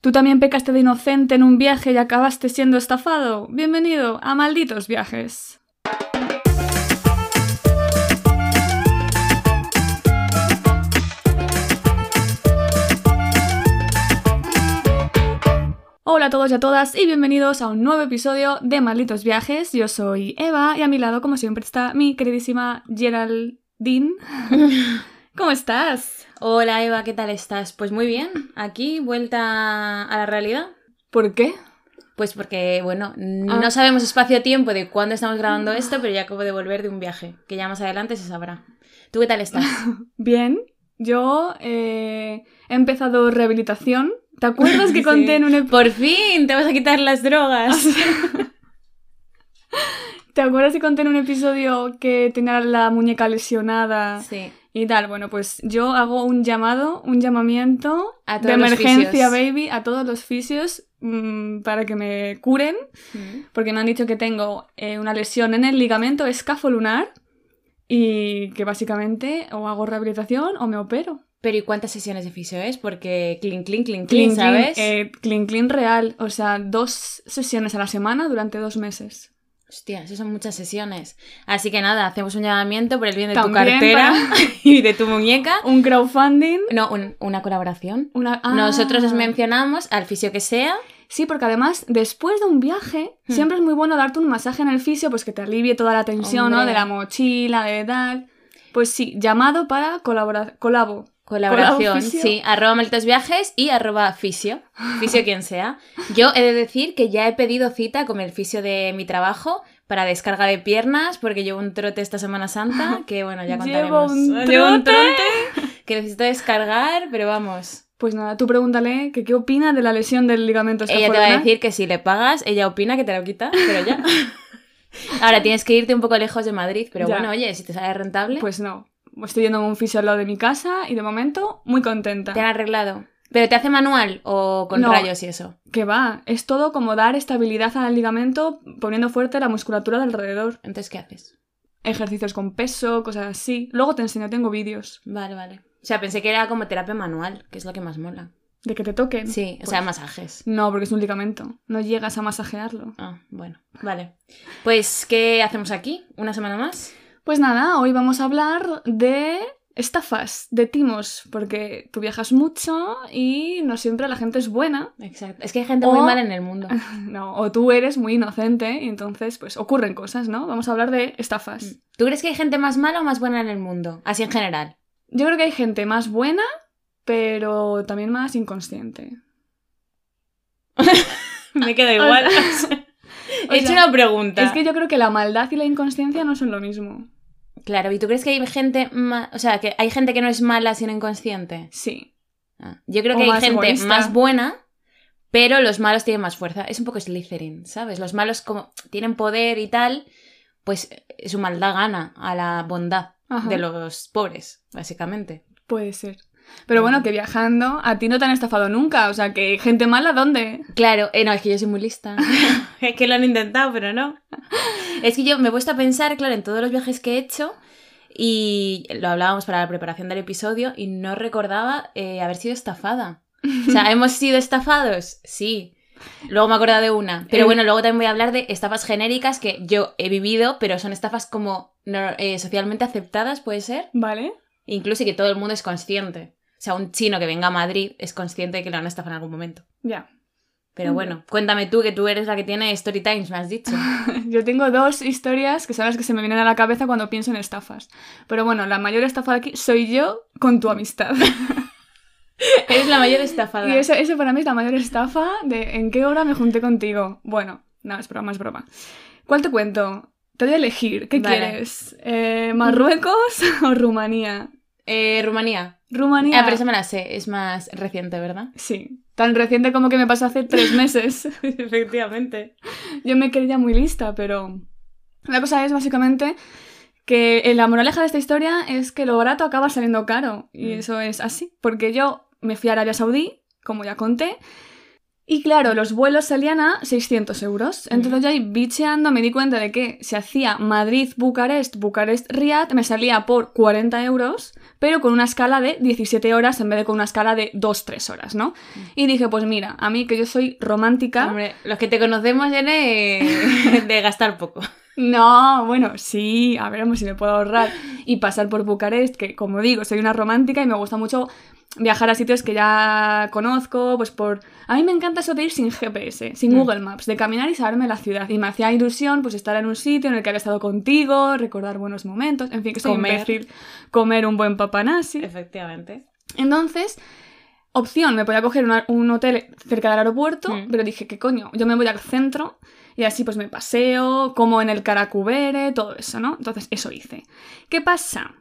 ¿Tú también pecaste de inocente en un viaje y acabaste siendo estafado? Bienvenido a Malditos Viajes. Hola a todos y a todas y bienvenidos a un nuevo episodio de Malditos Viajes. Yo soy Eva y a mi lado, como siempre, está mi queridísima Geraldine. ¿Cómo estás? Hola Eva, ¿qué tal estás? Pues muy bien, aquí vuelta a la realidad. ¿Por qué? Pues porque, bueno, Ah. no sabemos espacio-tiempo de cuándo estamos grabando esto, pero ya acabo de volver de un viaje, que ya más adelante se sabrá. ¿Tú qué tal estás? Bien, yo eh, he empezado rehabilitación. ¿Te acuerdas que conté Sí. en un ep- Por fin te vas a quitar las drogas. ¿Te acuerdas que conté en un episodio que tenía la muñeca lesionada Sí. Y tal? Bueno, pues yo hago un llamado, un llamamiento A de emergencia, baby, a todos los fisios mm, para que me curen, porque me han dicho que tengo eh, una lesión en el ligamento escafolunar y que básicamente o hago rehabilitación o me opero. Pero ¿y cuántas sesiones de fisio es? Porque clean, clean, clean, Clean, clean, ¿sabes? clean, eh, clean, clean real. O sea, dos sesiones a la semana durante dos meses. Hostia, eso son muchas sesiones. Así que nada, hacemos un llamamiento por el bien de tu cartera y de tu muñeca. Un crowdfunding. No, un- una colaboración. Una... Nosotros os Ah. mencionamos al fisio que sea. Sí, porque además, después de un viaje, Hmm. siempre es muy bueno darte un masaje en el fisio, pues que te alivie toda la tensión, ¿no? De la mochila, de tal. Pues sí, llamado para colaborar. Colabo. Colaboración, sí. Arroba malditos viajes y arroba fisio. Fisio quien sea. Yo he de decir que ya he pedido cita con el fisio de mi trabajo para descarga de piernas porque llevo un trote esta Semana Santa que bueno, ya Llevo contaremos. Llevo un trote. trote que necesito descargar, pero vamos. Pues nada, tú pregúntale que qué opina de la lesión del ligamento Ella te va a decir que si le pagas, ella opina que te lo quita, pero ya. Ahora tienes que irte un poco lejos de Madrid, pero Ya. bueno, oye, si te sale rentable, Pues no. Estoy yendo a un fisio al lado de mi casa y de momento muy contenta. te han arreglado. ¿Pero te hace manual o con No. rayos y eso? Que va, es todo como dar estabilidad al ligamento poniendo fuerte la musculatura de alrededor. Entonces, ¿qué haces? Ejercicios con peso, cosas así. Luego te enseño, tengo vídeos Vale, vale. O sea, pensé que era como terapia manual, que es lo que más mola. de que te toquen. Sí, o Pues- sea, masajes. No, porque es un ligamento. No llegas a masajearlo. Ah, bueno, vale. Pues, ¿qué hacemos aquí? ¿Una semana más? Pues nada, hoy vamos a hablar de estafas, de timos, porque tú viajas mucho y no siempre la gente es buena. Exacto. Es que hay gente O- muy mala en el mundo. No, o tú eres muy inocente y entonces pues ocurren cosas, ¿no? Vamos a hablar de estafas. ¿Tú crees que hay gente más mala o más buena en el mundo? Así en general. Yo creo que hay gente más buena, pero también más inconsciente. Me queda igual. He hecho una pregunta. Es que yo creo que la maldad y la inconsciencia no son lo mismo. Claro, ¿y tú crees que hay gente ma- o sea, que hay gente que no es mala sino inconsciente? Sí. Ah, Yo creo O que hay gente egoísta. más buena, pero los malos tienen más fuerza. Es un poco Slytherin, ¿sabes? Los malos como tienen poder y tal, pues eh, su maldad gana a la bondad Ajá. de los pobres, básicamente. Puede ser. Pero bueno, que viajando a ti no te han estafado nunca. O sea, que gente mala, ¿dónde? Claro, eh, no, es que yo soy muy lista. es que lo han intentado, pero no. Es que yo me he puesto a pensar, claro, en todos los viajes que he hecho y lo hablábamos para la preparación del episodio y no recordaba eh, haber sido estafada. O sea, ¿hemos sido estafados? Sí. Luego me acuerdo de una. Pero bueno, luego también voy a hablar de estafas genéricas que yo he vivido, pero son estafas como no- eh, socialmente aceptadas, puede ser. ¿Vale? Incluso y que todo el mundo es consciente. O sea, un chino que venga a Madrid es consciente de que le van a estafar en algún momento. Ya. Pero bueno, cuéntame tú, que tú eres la que tiene Story Times, me has dicho. Yo tengo dos historias que son las que se me vienen a la cabeza cuando pienso en estafas. Pero bueno, la mayor estafa de aquí soy yo con tu amistad. eres la mayor estafada. Y eso, eso para mí es la mayor estafa de en qué hora me junté contigo. Bueno, no, es broma, es broma. ¿Cuál te cuento? Te voy a elegir. ¿Qué Vale. quieres? Eh, ¿Marruecos o Rumanía? Eh, Rumanía. Rumanía. Ah, pero esa me la sé, es más reciente, ¿verdad? Sí. Tan reciente como que me pasó hace tres meses. Efectivamente. Yo me creía muy lista, pero la cosa es básicamente que la moraleja de esta historia es que lo barato acaba saliendo caro. Y Mm. eso es así. Porque yo me fui a Arabia Saudí, como ya conté, Y claro, los vuelos salían a 600 euros. Entonces yo ahí bicheando me di cuenta de que se hacía Madrid-Bucarest, Bucarest-Riad, me salía por 40 euros, pero con una escala de 17 horas en vez de con una escala de 2-3 horas, ¿no? Y dije, pues mira, a mí que yo soy romántica... Hombre, los que te conocemos viene de gastar poco. No, bueno, sí, a ver si me puedo ahorrar y pasar por Bucarest, que como digo, soy una romántica y me gusta mucho viajar a sitios que ya conozco, pues por... A mí me encanta eso de ir sin GPS, sin mm. Google Maps, de caminar y saberme la ciudad. Y me hacía ilusión pues estar en un sitio en el que había estado contigo, recordar buenos momentos, en fin, que soy comer. imbécil, comer un buen papanasi. Efectivamente. Entonces, opción, me podía coger un hotel cerca del aeropuerto, mm. pero dije, ¿qué coño? Yo me voy al centro y así pues me paseo, como en el Caracubere, todo eso, ¿no? Entonces, eso hice. ¿Qué pasa?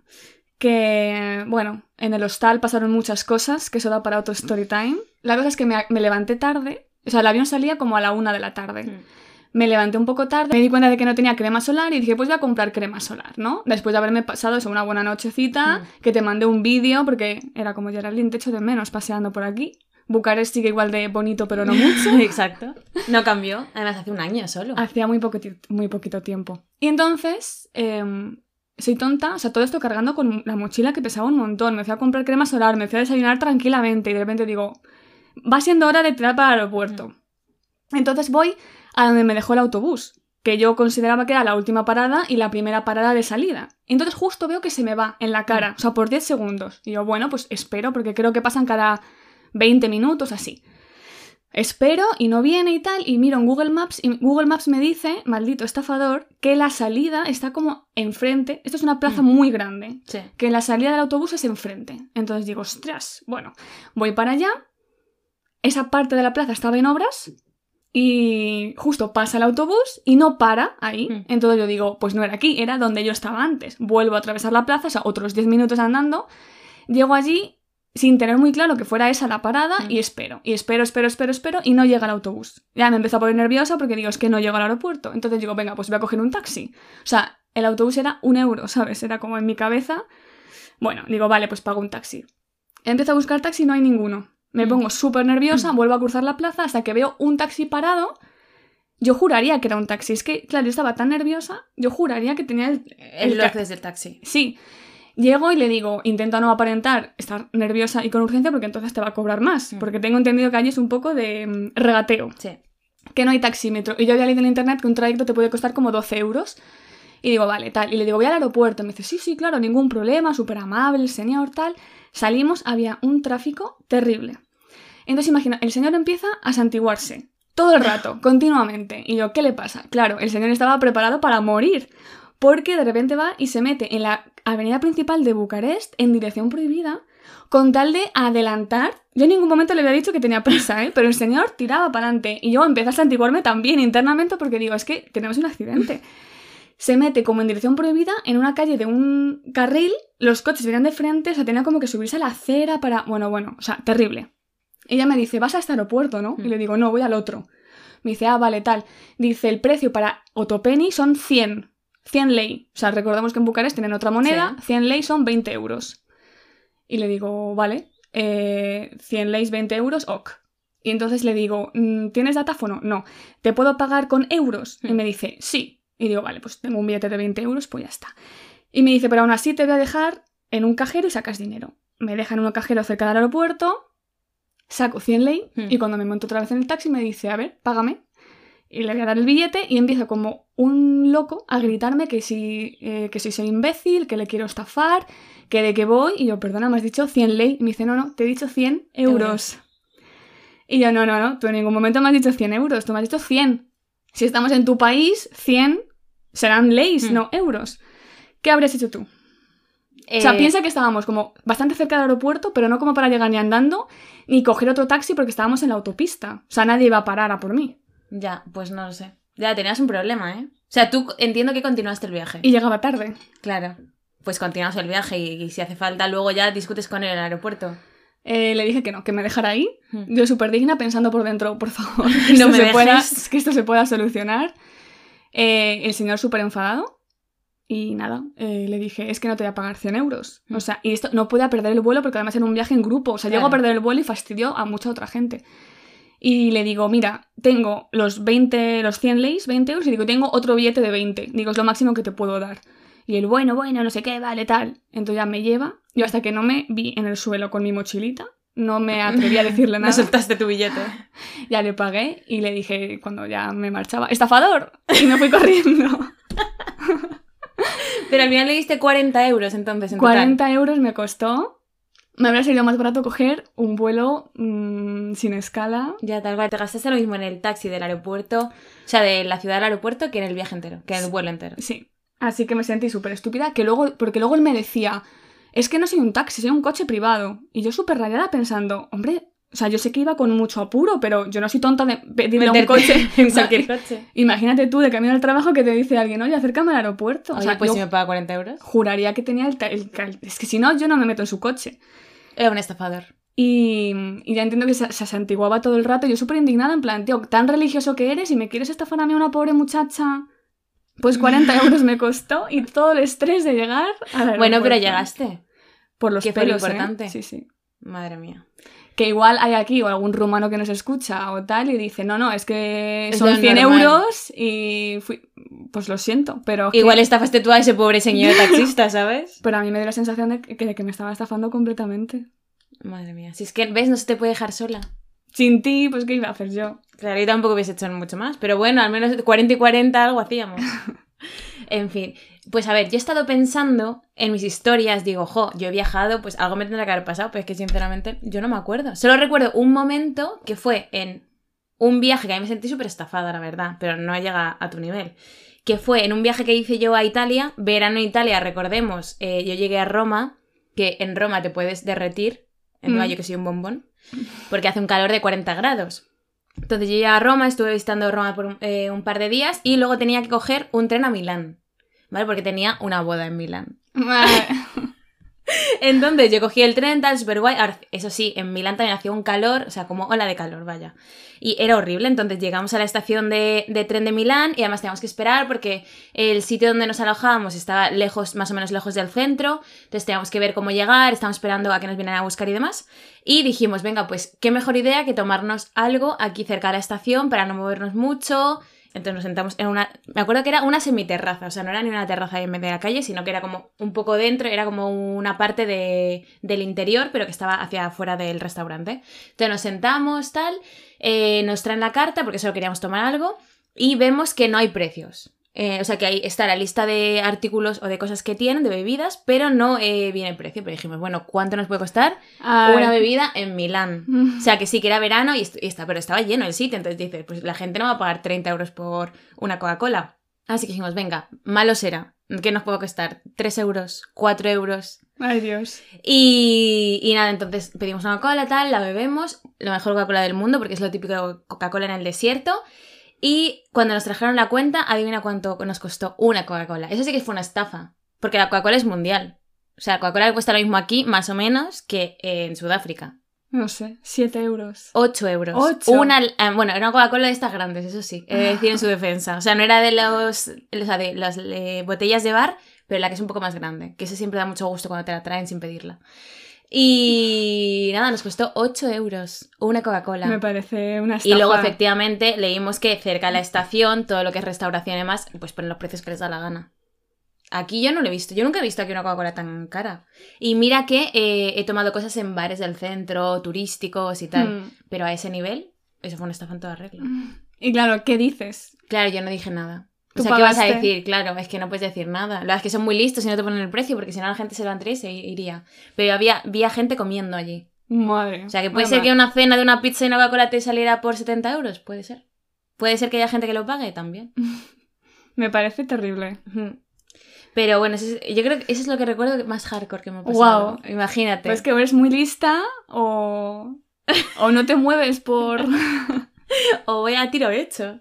que, bueno, en el hostal pasaron muchas cosas, que eso da para otro story time. La cosa es que me, levanté tarde, o sea, el avión salía como a la una de la tarde. Hmm. Me levanté un poco tarde, me di cuenta de que no tenía crema solar y dije, pues voy a comprar crema solar, ¿no? Después de haberme pasado eso, una buena nochecita, hmm. que te mandé un vídeo, porque era como Geraldine, te echo de menos paseando por aquí. Bucarest sigue igual de bonito, pero no mucho. Exacto. No cambió. Además, hace un año solo. Hacía muy, muy poquito tiempo. Y entonces, em, soy tonta, o sea, todo esto cargando con la mochila que pesaba un montón. Me fui a comprar crema solar, me fui a desayunar tranquilamente y de repente digo, va siendo hora de tirar para el aeropuerto. Entonces voy a donde me dejó el autobús, que yo consideraba que era la última parada y la primera parada de salida. Entonces justo veo que se me va en la cara, o sea, por 10 segundos. Y yo, bueno, pues espero, porque creo que pasan cada 20 minutos así. Espero y no viene y tal, y miro en Google Maps y Google Maps me dice, maldito estafador, que la salida está como enfrente. Esto es una plaza mm. muy grande. Que la salida del autobús es enfrente. Entonces digo, ostras, bueno, voy para allá. Esa parte de la plaza estaba en obras y justo pasa el autobús y no para ahí. Mm. Entonces yo digo, pues no era aquí, era donde yo estaba antes. Vuelvo a atravesar la plaza, o sea, otros 10 minutos andando. Llego allí sin tener muy claro que fuera esa la parada y mm. espero, y espero, espero, espero, espero y no llega el autobús. Ya me empezó a poner nerviosa porque digo, es que no llego al aeropuerto. Entonces digo, venga, pues voy a coger un taxi. O sea, el autobús era un euro, ¿sabes? Era como en mi cabeza. Bueno, digo, vale, pues pago un taxi. Empiezo a buscar taxi, no hay ninguno. Me mm. pongo súper nerviosa, vuelvo a cruzar la plaza hasta que veo un taxi parado. Yo juraría que era un taxi. Es que, claro, yo estaba tan nerviosa, yo juraría que tenía el... El, el del taxi. Sí. Llego y le digo, intento no aparentar estar nerviosa y con urgencia porque entonces te va a cobrar más. Mm. Porque tengo entendido que allí es un poco de mm, regateo. Sí. Que no hay taxímetro. Y yo había leído en internet que un trayecto te puede costar como 12 euros. Y digo, vale, tal. Y le digo, voy al aeropuerto. Me dice, sí, sí, claro, ningún problema, súper amable, el señor, tal. Salimos, había un tráfico terrible. Entonces imagina, el señor empieza a santiguarse. Todo el rato, continuamente. Y yo, ¿qué le pasa? Claro, el señor estaba preparado para morir porque de repente va y se mete en la avenida principal de Bucarest en dirección prohibida con tal de adelantar. Yo en ningún momento le había dicho que tenía prisa, ¿eh? pero el señor tiraba para adelante y yo empecé a santiguarme también internamente porque digo, es que tenemos un accidente. Se mete como en dirección prohibida en una calle de un carril, los coches venían de frente, o sea, tenía como que subirse a la acera para... Bueno, bueno, o sea, terrible. Ella me dice, vas a este aeropuerto, ¿no? Y le digo, no, voy al otro. Me dice, ah, vale, tal. Dice, el precio para Otopeni son 100. 100 ley. O sea, recordamos que en Bucarest tienen otra moneda, 100 ley son 20 euros. Y le digo, vale, eh, 100 leyes, 20 euros, ok. Y entonces le digo, mm, ¿tienes datáfono? No. ¿Te puedo pagar con euros? Y hmm. me dice, sí. Y digo, vale, pues tengo un billete de 20 euros, pues ya está. Y me dice, pero aún así te voy a dejar en un cajero y sacas dinero. Me deja en un cajero cerca del aeropuerto, saco 100 ley hmm. y cuando me monto otra vez en el taxi me dice, a ver, págame y le voy a dar el billete y empiezo como un loco a gritarme que si, eh, que si soy imbécil, que le quiero estafar, que de qué voy. Y yo, perdona, me has dicho 100 ley. Y me dice, no, no, te he dicho 100 euros. Y yo, no, no, no, tú en ningún momento me has dicho 100 euros, tú me has dicho 100. Si estamos en tu país, 100 serán leyes, hmm. no euros. ¿Qué habrías hecho tú? O sea, eh, piensa que estábamos como bastante cerca del aeropuerto, pero no como para llegar ni andando, ni coger otro taxi porque estábamos en la autopista. O sea, nadie iba a parar a por mí. Ya, pues no lo sé. Ya tenías un problema, ¿eh? O sea, tú entiendo que continuaste el viaje. Y llegaba tarde. Claro. Pues continuamos el viaje y, si hace falta luego ya discutes con él en el aeropuerto. Eh, le dije que no, que me dejara ahí. Hmm. Yo súper digna pensando por dentro, por favor, que, no esto, me se pueda, que esto se pueda solucionar. Eh, el señor súper enfadado. Y nada, eh, le dije, es que no te voy a pagar 100 euros. O sea, y esto no puede perder el vuelo porque además era un viaje en grupo. O sea, llego a perder el vuelo y fastidió a mucha otra gente. Y le digo, mira, tengo los 20, los 100 leys, 20 euros, y digo, tengo otro billete de 20. Digo, es lo máximo que te puedo dar. Y él, bueno, bueno, no sé qué, vale, tal. Entonces ya me lleva. Yo hasta que no me vi en el suelo con mi mochilita, no me atreví a decirle nada. No soltaste tu billete. ya le pagué y le dije cuando ya me marchaba, ¡estafador! Y me fui corriendo. Pero al final le diste 40 euros entonces en 40 euros me costó me habría salido más barato coger un vuelo mm, sin escala. Ya, tal cual. Te gastaste lo mismo en el taxi del aeropuerto, o sea, de la ciudad al aeropuerto, que en el viaje entero, que en el vuelo entero. Sí. Así que me sentí súper estúpida, que luego, porque luego él me decía, es que no soy un taxi, soy un coche privado. Y yo súper rayada pensando, hombre, o sea, yo sé que iba con mucho apuro, pero yo no soy tonta de pedirle un coche. en cualquier coche. Imagínate tú de camino al trabajo que te dice alguien, oye, acércame al aeropuerto. o sea, pues si me paga 40 euros. Juraría que tenía el, el, Es que si no, yo no me meto en su coche. Era un estafador. Y, ya entiendo que se, se santiguaba todo el rato. Yo súper indignada, en plan, tío, tan religioso que eres y me quieres estafar a mí una pobre muchacha. Pues 40 euros me costó y todo el estrés de llegar a Bueno, pero llegaste. Por los pelos, fue ¿eh? importante. Sí, sí. Madre mía. Que igual hay aquí o algún rumano que nos escucha o tal y dice, no, no, es que son 100 euros y fui... Pues lo siento, pero... Igual estafaste tú a ese pobre señor taxista, ¿sabes? Pero a mí me dio la sensación de que, que me estaba estafando completamente. Madre mía. Si es que, ¿ves? No se te puede dejar sola. Sin ti, pues ¿qué iba a hacer yo? Claro, yo tampoco hubiese hecho mucho más. Pero bueno, al menos 40 y 40 algo hacíamos. en fin. Pues a ver, yo he estado pensando en mis historias, digo, jo, yo he viajado, pues algo me tendrá que haber pasado, pero es que sinceramente yo no me acuerdo. Solo recuerdo un momento que fue en un viaje que a mí me sentí súper estafada, la verdad, pero no llega a tu nivel. Que fue en un viaje que hice yo a Italia, verano en Italia, recordemos, eh, yo llegué a Roma, que en Roma te puedes derretir, en mm. yo que soy un bombón, porque hace un calor de 40 grados. Entonces yo llegué a Roma, estuve visitando Roma por eh, un par de días y luego tenía que coger un tren a Milán. ¿Vale? Porque tenía una boda en Milán. Entonces yo cogí el tren, tal, super guay. eso sí, en Milán también hacía un calor, o sea, como ola de calor, vaya. Y era horrible. Entonces llegamos a la estación de, de, tren de Milán y además teníamos que esperar porque el sitio donde nos alojábamos estaba lejos, más o menos lejos del centro. Entonces teníamos que ver cómo llegar, estábamos esperando a que nos vinieran a buscar y demás. Y dijimos, venga, pues qué mejor idea que tomarnos algo aquí cerca de la estación para no movernos mucho entonces nos sentamos en una. Me acuerdo que era una semiterraza, o sea, no era ni una terraza en medio de la calle, sino que era como un poco dentro, era como una parte de, del interior, pero que estaba hacia afuera del restaurante. Entonces nos sentamos, tal, eh, nos traen la carta porque solo queríamos tomar algo y vemos que no hay precios. Eh, o sea que ahí está la lista de artículos o de cosas que tienen, de bebidas, pero no eh, viene el precio. Pero dijimos, bueno, ¿cuánto nos puede costar una bebida en Milán? O sea que sí que era verano y, está, pero estaba lleno el sitio. Entonces dices, pues la gente no va a pagar 30 euros por una Coca-Cola. Así que dijimos, venga, malo será. ¿Qué nos puede costar? ¿3 euros? ¿4 euros? Ay, Dios. Y, y nada, entonces pedimos una Coca-Cola, tal, la bebemos, la mejor Coca-Cola del mundo, porque es lo típico de Coca-Cola en el desierto. Y cuando nos trajeron la cuenta, adivina cuánto nos costó una Coca-Cola. Eso sí que fue una estafa, porque la Coca-Cola es mundial. O sea, la Coca-Cola cuesta lo mismo aquí, más o menos, que en Sudáfrica. No sé, 7 euros. 8 euros. Una, eh, bueno, era una Coca-Cola de estas grandes, eso sí, he de decir en su defensa. O sea, no era de los, o sea, de las eh, botellas de bar, pero la que es un poco más grande, que eso siempre da mucho gusto cuando te la traen sin pedirla. Y nada, nos costó 8 euros una Coca-Cola. Me parece una estafa. Y luego, efectivamente, leímos que cerca de la estación, todo lo que es restauración y demás, pues ponen los precios que les da la gana. Aquí yo no lo he visto. Yo nunca he visto aquí una Coca-Cola tan cara. Y mira que eh, he tomado cosas en bares del centro, turísticos y tal. Hmm. Pero a ese nivel, eso fue una estafa en toda regla. Y claro, ¿qué dices? Claro, yo no dije nada. O sea, ¿qué vas a decir? Claro, es que no puedes decir nada. La verdad es que son muy listos y no te ponen el precio, porque si no la gente se levantaría y se iría. Pero había, había gente comiendo allí. Madre. O sea, que puede ser que una cena de una pizza y una Coca-Cola te saliera por 70 euros. Puede ser. Puede ser que haya gente que lo pague también. Me parece terrible. Pero bueno, yo creo que eso es lo que recuerdo más hardcore que me ha pasado. Wow. Imagínate. Pues que eres muy lista o, o no te mueves por... o voy a tiro hecho.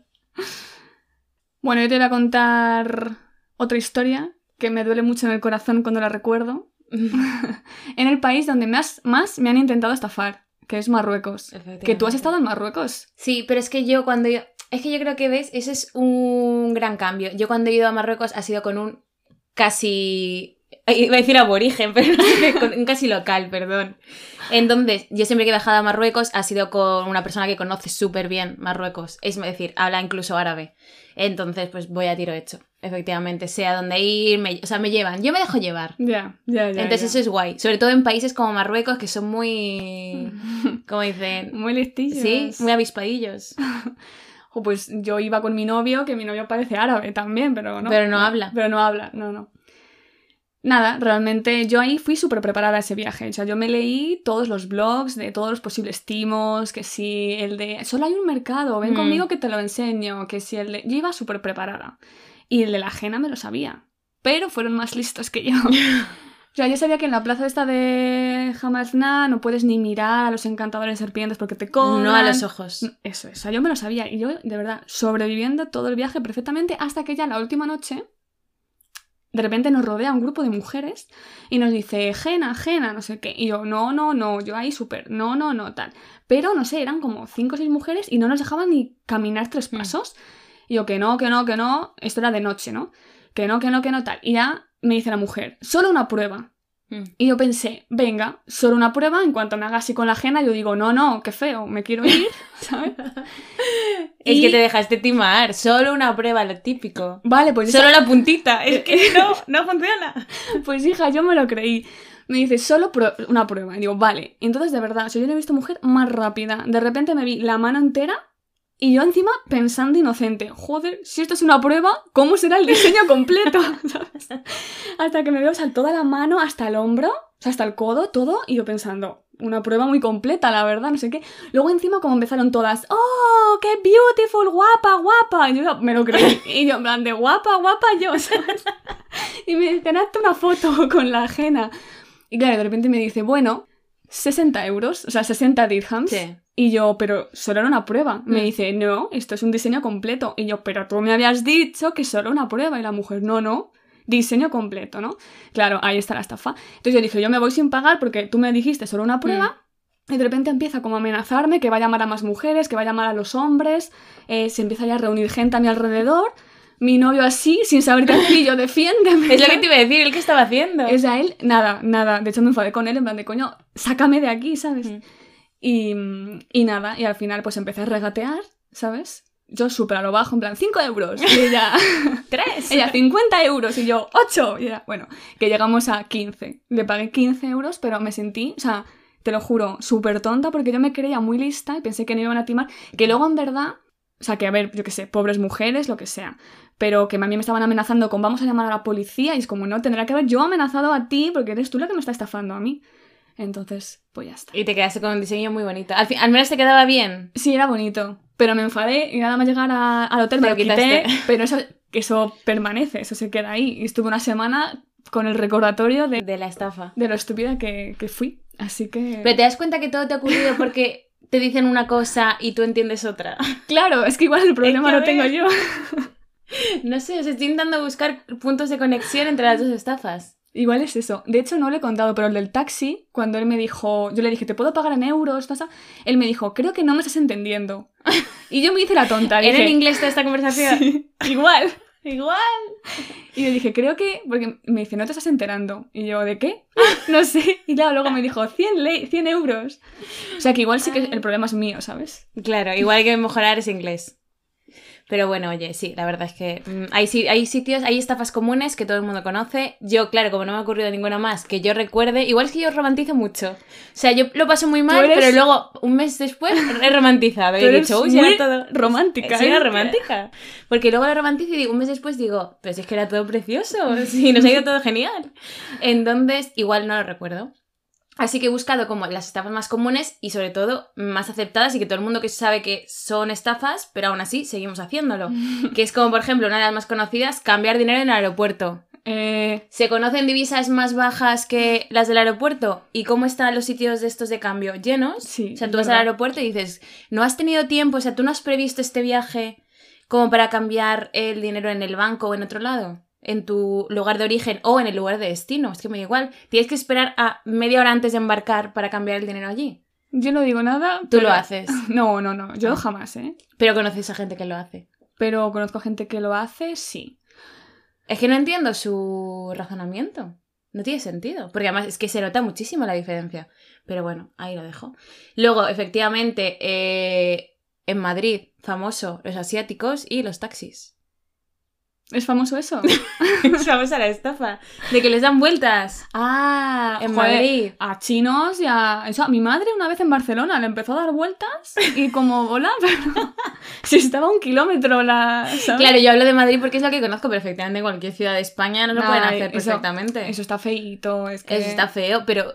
Bueno, yo te voy a contar otra historia que me duele mucho en el corazón cuando la recuerdo. en el país donde más, más me han intentado estafar, que es Marruecos. Que tú has estado en Marruecos. Sí, pero es que yo cuando yo... Es que yo creo que ves, ese es un gran cambio. Yo cuando he ido a Marruecos ha sido con un casi... Iba a decir aborigen, pero casi local, perdón. Entonces, yo siempre que he viajado a Marruecos ha sido con una persona que conoce súper bien Marruecos. Es decir, habla incluso árabe. Entonces, pues voy a tiro hecho. Efectivamente, sé a dónde ir, me- o sea, me llevan. Yo me dejo llevar. Ya, ya, ya. Entonces ya. eso es guay. Sobre todo en países como Marruecos que son muy... como dicen... Muy listillos. Sí, muy avispadillos. O pues yo iba con mi novio, que mi novio parece árabe también, pero no. Pero no habla. Pero no habla, no, no. Nada, realmente yo ahí fui súper preparada a ese viaje. O sea, yo me leí todos los blogs de todos los posibles timos, que si el de solo hay un mercado, ven Mm. conmigo que te lo enseño, que si el de... Yo iba súper preparada. Y el de la ajena me lo sabía. Pero fueron más listos que yo. O sea, yo sabía que en la plaza esta de Hamazna no puedes ni mirar a los encantadores de serpientes porque te cobran. No a los ojos. Eso, eso, yo me lo sabía. Y yo, de verdad, sobreviviendo todo el viaje perfectamente hasta que ya la última noche, de repente nos rodea un grupo de mujeres y nos dice, Jena, Jena, no sé qué. Y yo, no, no, no, yo ahí súper, no, no, no, tal. Pero, no sé, eran como cinco o seis mujeres y no nos dejaban ni caminar tres Mm. pasos. Y yo, que no, que no, que no. Esto era de noche, ¿no? Que no, que no, que no, tal. Y ya me dice la mujer, solo una prueba. Mm. Y yo pensé, venga, solo una prueba, en cuanto me haga así con la ajena, yo digo, no, no, qué feo, me quiero ir, ¿sabes? Es Y- que te dejaste timar. Solo una prueba, lo típico. Vale, pues, Solo la puntita. Es que no, no funciona. pues hija, yo me lo creí. Me dice, solo pro- una prueba. Y digo, vale. Entonces, de verdad, sea, yo no he visto mujer más rápida. De repente me vi la mano entera y yo encima pensando inocente. Joder, si esto es una prueba, ¿cómo será el diseño completo? ¿Sabes? Hasta que me veo, o sea, toda la mano hasta el hombro, o sea, hasta el codo, todo. Y yo pensando, una prueba muy completa, la verdad, no sé qué. Luego encima como empezaron todas, ¡Oh, qué beautiful, guapa, guapa! Y yo me lo creí. Y yo en plan de guapa, guapa yo, ¿sabes? Y me dicen, hazte una foto con la ajena. Y claro, de repente me dice, bueno, 60 euros, o sea, 60 dirhams. Sí. Y yo, pero solo era una prueba. Me Mm. dice, no, esto es un diseño completo. Y yo, pero tú me habías dicho que solo una prueba. Y la mujer, no, no, diseño completo, ¿no? Claro, ahí está la estafa. Entonces yo dije, yo me voy sin pagar porque tú me dijiste solo una prueba. Y de repente empieza como a amenazarme que va a llamar a más mujeres, que va a llamar a los hombres. eh, se empieza ya a reunir gente a mi alrededor. Mi novio así, sin saber qué hacer, y yo, defiéndeme. Es lo que te iba a decir, ¿el qué estaba haciendo? O sea, él, nada, nada. De hecho, me enfadé con él en plan de coño, sácame de aquí, ¿sabes? Mm. Y, y nada, y al final pues empecé a regatear, ¿sabes? Yo súper a lo bajo, en plan, 5 euros. Y ella, Tres. ella 50 euros. Y yo, 8. Y ella, bueno, que llegamos a 15. Le pagué 15 euros, pero me sentí, o sea, te lo juro, súper tonta porque yo me creía muy lista y pensé que no iban a timar. Que luego en verdad, o sea, que a ver, yo qué sé, pobres mujeres, lo que sea. Pero que a mí me estaban amenazando con vamos a llamar a la policía y es como, no, tendrá que haber yo amenazado a ti porque eres tú la que me está estafando a mí. Entonces, pues ya está. Y te quedaste con un diseño muy bonito. Al, fin, al menos te quedaba bien. Sí, era bonito. Pero me enfadé y nada más llegar a- al hotel me lo quité. quitaste. Pero eso, eso permanece, eso se queda ahí. Y estuve una semana con el recordatorio de, De la estafa. de lo estúpida que, que fui. Así que... Pero te das cuenta que todo te ha ocurrido porque te dicen una cosa y tú entiendes otra. Claro, es que igual el problema lo tengo yo. No sé, os estoy intentando buscar puntos de conexión entre las dos estafas. Igual es eso. De hecho, no lo he contado, pero el del taxi, cuando él me dijo, yo le dije, ¿te puedo pagar en euros? Tasa? Él me dijo, creo que no me estás entendiendo. Y yo me hice la tonta. ¿Era en inglés toda esta conversación? "Sí, igual. Igual. Y le dije, creo que. Porque me dice, no te estás enterando. Y yo, ¿de qué? No sé. Y claro, luego me dijo, 100, ley, 100 euros. O sea que igual sí que el problema es mío, ¿sabes? Claro, igual hay que mejorar ese inglés. Pero bueno, oye, sí, la verdad es que mm, hay, hay sitios, hay estafas comunes que todo el mundo conoce. Yo, claro, como no me ha ocurrido ninguna más que yo recuerde, igual es que yo romantizo mucho. O sea, yo lo paso muy mal, eres- pero luego, un mes después, he romantizado. Y he dicho, uy, muy todo... romántica, ¿eh? romántica. Porque luego lo romantizo y digo, un mes después digo, pero si es que era todo precioso, sí, nos ha ido todo genial. Entonces, igual no lo recuerdo. Así que he buscado como las estafas más comunes y sobre todo más aceptadas y que todo el mundo que sabe que son estafas, pero aún así seguimos haciéndolo. que es como, por ejemplo, una de las más conocidas, cambiar dinero en el aeropuerto. Eh, ¿Se conocen divisas más bajas que las del aeropuerto? ¿Y cómo están los sitios de estos de cambio? ¿Llenos? Sí, O sea, tú vas al aeropuerto y dices, no has tenido tiempo, o sea, tú no has previsto este viaje como para cambiar el dinero en el banco o en otro lado, en tu lugar de origen o en el lugar de destino. Es que me da igual. Tienes que esperar a media hora antes de embarcar para cambiar el dinero allí. yo no digo nada. Tú pero- lo haces. No, no, no. Yo Ah. jamás, ¿eh? Pero conoces a gente que lo hace. Pero conozco gente que lo hace, sí. Es que no entiendo su razonamiento. No tiene sentido, porque además es que se nota muchísimo la diferencia. Pero bueno, ahí lo dejo. Luego, efectivamente, eh, en Madrid, famoso, los asiáticos y los taxis. ¿Es famoso eso? es famosa la estafa. De que les dan vueltas. Ah, En joder, Madrid. A chinos y a... Eso, a mi madre una vez en Barcelona le empezó a dar vueltas y como hola, pero... si estaba un kilómetro la... ¿sabes? Claro, yo hablo de Madrid porque es lo que conozco perfectamente. En cualquier ciudad de España no lo pueden hacer eso- perfectamente. Eso está feíto, es que... Eso está feo, pero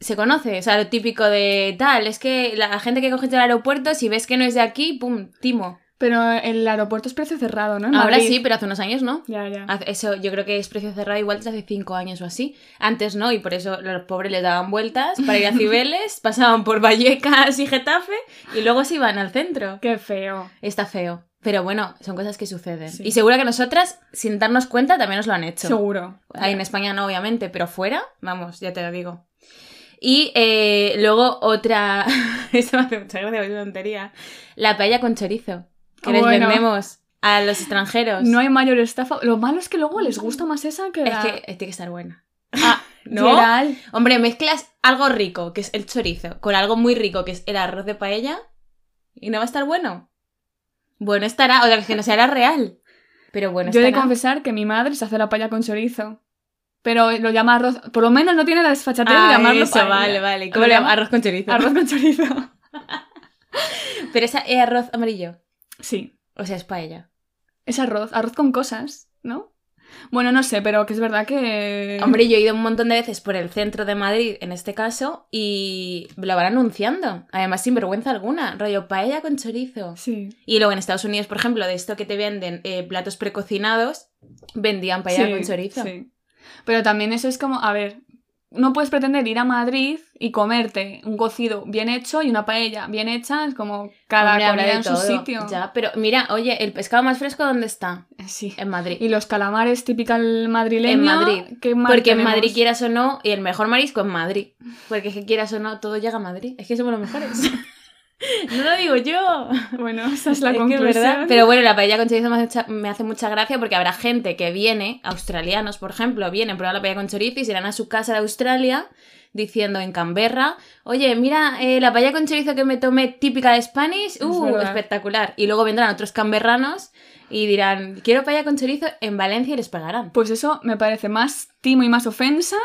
se conoce. O sea, lo típico de tal. Es que la gente que coges del aeropuerto, si ves que no es de aquí, pum, timo. Pero el aeropuerto es precio cerrado, ¿no? En Ahora Madrid. sí, pero hace unos años no. Ya, ya. Eso yo creo que es precio cerrado igual desde hace cinco años o así. Antes no, y por eso los pobres les daban vueltas para ir a Cibeles, pasaban por Vallecas y Getafe y luego se iban al centro. Qué feo. Está feo. Pero bueno, son cosas que suceden. Sí. Y seguro que nosotras, sin darnos cuenta, también nos lo han hecho. Seguro. Ahí en España no, obviamente, pero fuera, vamos, ya te lo digo. Y eh, luego otra. Esto me hace mucha gracia, es una tontería. La paella con chorizo. Que les vendemos a los extranjeros. No hay mayor estafa. Lo malo es que luego les gusta más esa que Es que eh, tiene que estar buena. Ah, ¿No? Hombre, mezclas algo rico, que es el chorizo, con algo muy rico, que es el arroz de paella, y no va a estar bueno. Bueno estará, o sea, que no la real. Pero bueno Yo he de confesar que mi madre se hace la paella con chorizo. Pero lo llama arroz. Por lo menos no tiene la desfachatez de Ah, llamarlo eso, paella. vale, vale. ¿Cómo ¿Cómo le le llama? llama? Arroz con chorizo. Arroz con chorizo. Pero esa es arroz amarillo. Sí. O sea, es paella. Es arroz. Arroz con cosas, ¿no? Bueno, no sé, pero que es verdad que... Hombre, yo he ido un montón de veces por el centro de Madrid, en este caso, y lo van anunciando. Además, sin vergüenza alguna. Rollo paella con chorizo. Sí. Y luego en Estados Unidos, por ejemplo, de esto que te venden eh, platos precocinados, vendían paella Sí, con chorizo. sí. Pero también eso es como, a ver, no puedes pretender ir a Madrid y comerte un cocido bien hecho y una paella bien hecha, es como cada Hombre, comida en su sitio. Ya, pero mira, oye, ¿el pescado más fresco dónde está? Eh, Sí. En Madrid. Y los calamares típical madrileño. En Madrid. ¿qué mar Porque en? Madrid, quieras o no, y el mejor marisco en Madrid. Porque es que quieras o no, todo llega a Madrid. Es que somos los mejores. no lo digo yo. Bueno, esa es la Es que es conclusión. verdad. Pero bueno, la paella con chorizo me hace, cha- me hace mucha gracia porque habrá gente que viene, australianos por ejemplo, vienen a probar la paella con chorizo y se irán a su casa de Australia diciendo en Canberra, oye, mira eh, la paella con chorizo que me tomé típica de Spanish, uh, verdad. espectacular. Y luego vendrán otros canberranos y dirán, quiero paella con chorizo en Valencia y les pagarán. Pues eso me parece más timo y más ofensa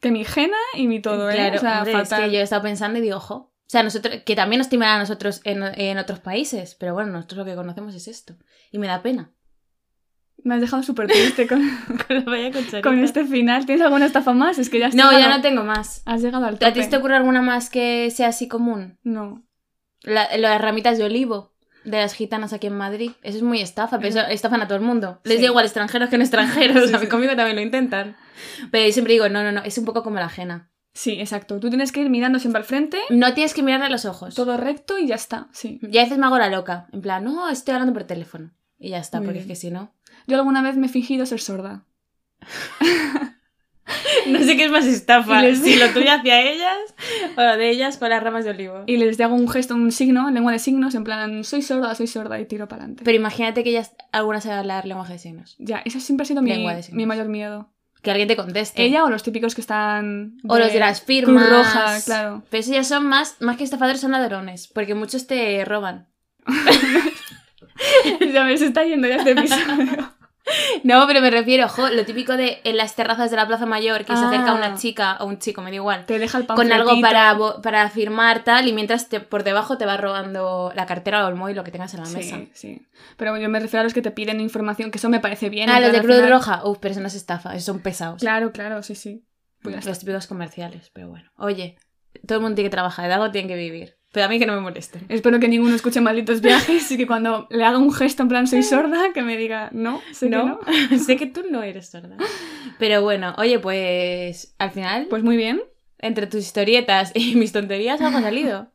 que mi jena y mi todo, ¿eh? Claro, o sea, hombre, es fatal. que yo he estado pensando y digo, ojo. O sea, nosotros, que también nos timarán a nosotros en, en otros países, pero bueno, nosotros lo que conocemos es esto. Y me da pena. Me has dejado súper triste con, Con la con este final. ¿Tienes alguna estafa más? Es que ya has No, llegado, ya no tengo más. Has llegado al ¿A tope. ti te ocurre alguna más que sea así común? No. La- las ramitas de olivo de las gitanas aquí en Madrid. Eso es muy estafa, pero eso estafan a todo el mundo. Les Sí. da igual extranjeros que no extranjeros. Sí, a mí sí. conmigo también lo intentan. Pero yo siempre digo, no, no, no, es un poco como la ajena. Sí, exacto. Tú tienes que ir mirando siempre al frente, No tienes que mirarle a los ojos. todo recto y ya está. Sí. Y a veces me hago la loca. En plan, no, estoy hablando por teléfono. Y ya está, Muy porque es que si no. Yo alguna vez me he fingido ser sorda. No sé qué es más estafa. Les- Si lo tuyo hacia ellas o lo de ellas con las ramas de olivo. Y les hago un gesto, un signo, lengua de signos, en plan, soy sorda, soy sorda, y tiro para adelante. Pero imagínate que ellas alguna sabe hablar lenguaje de signos. Ya, ese siempre ha sido mi, mi mayor miedo. Que alguien te conteste. Ella o los típicos que están... O los de las firmas. Cruz Roja, claro. Pero esos ya son más, más que estafadores, son ladrones. Porque muchos te roban. ya me se está yendo ya este episodio. No, pero me refiero, ojo, lo típico de en las terrazas de la Plaza Mayor que se acerca Ah. una chica o un chico, me da igual. Te deja el Con algo para, para firmar tal y mientras te, por debajo te va robando la cartera o el móvil, lo que tengas en la mesa. Sí, sí. Pero yo me refiero a los que te piden información, que eso me parece bien. Ah, los de Cruz final- Roja. Uf, pero eso no es estafa, esos son pesados. Claro, claro, sí, sí. Pues. Los típicos comerciales, pero bueno. Oye, todo el mundo tiene que trabajar, de algo tiene que vivir. Pero a mí que no me molesten. Espero que ninguno escuche malditos viajes y que cuando le haga un gesto en plan soy sorda, que me diga, no, sé que no. sé que tú no eres sorda. Pero bueno, oye, pues al final, Pues muy bien. entre tus historietas y mis tonterías, algo ha salido.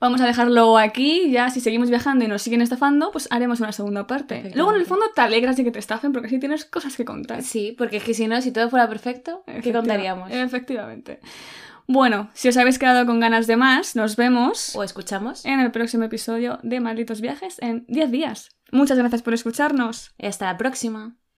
Vamos a dejarlo aquí, ya si seguimos viajando y nos siguen estafando, pues haremos una segunda parte. Luego en el fondo te alegras de que te estafen porque así tienes cosas que contar. Sí, porque es que si no, si todo fuera perfecto, ¿qué contaríamos? Efectivamente. Bueno, si os habéis quedado con ganas de más, nos vemos ¿O escuchamos? en el próximo episodio de Malditos Viajes en 10 días. Muchas gracias por escucharnos. Hasta la próxima.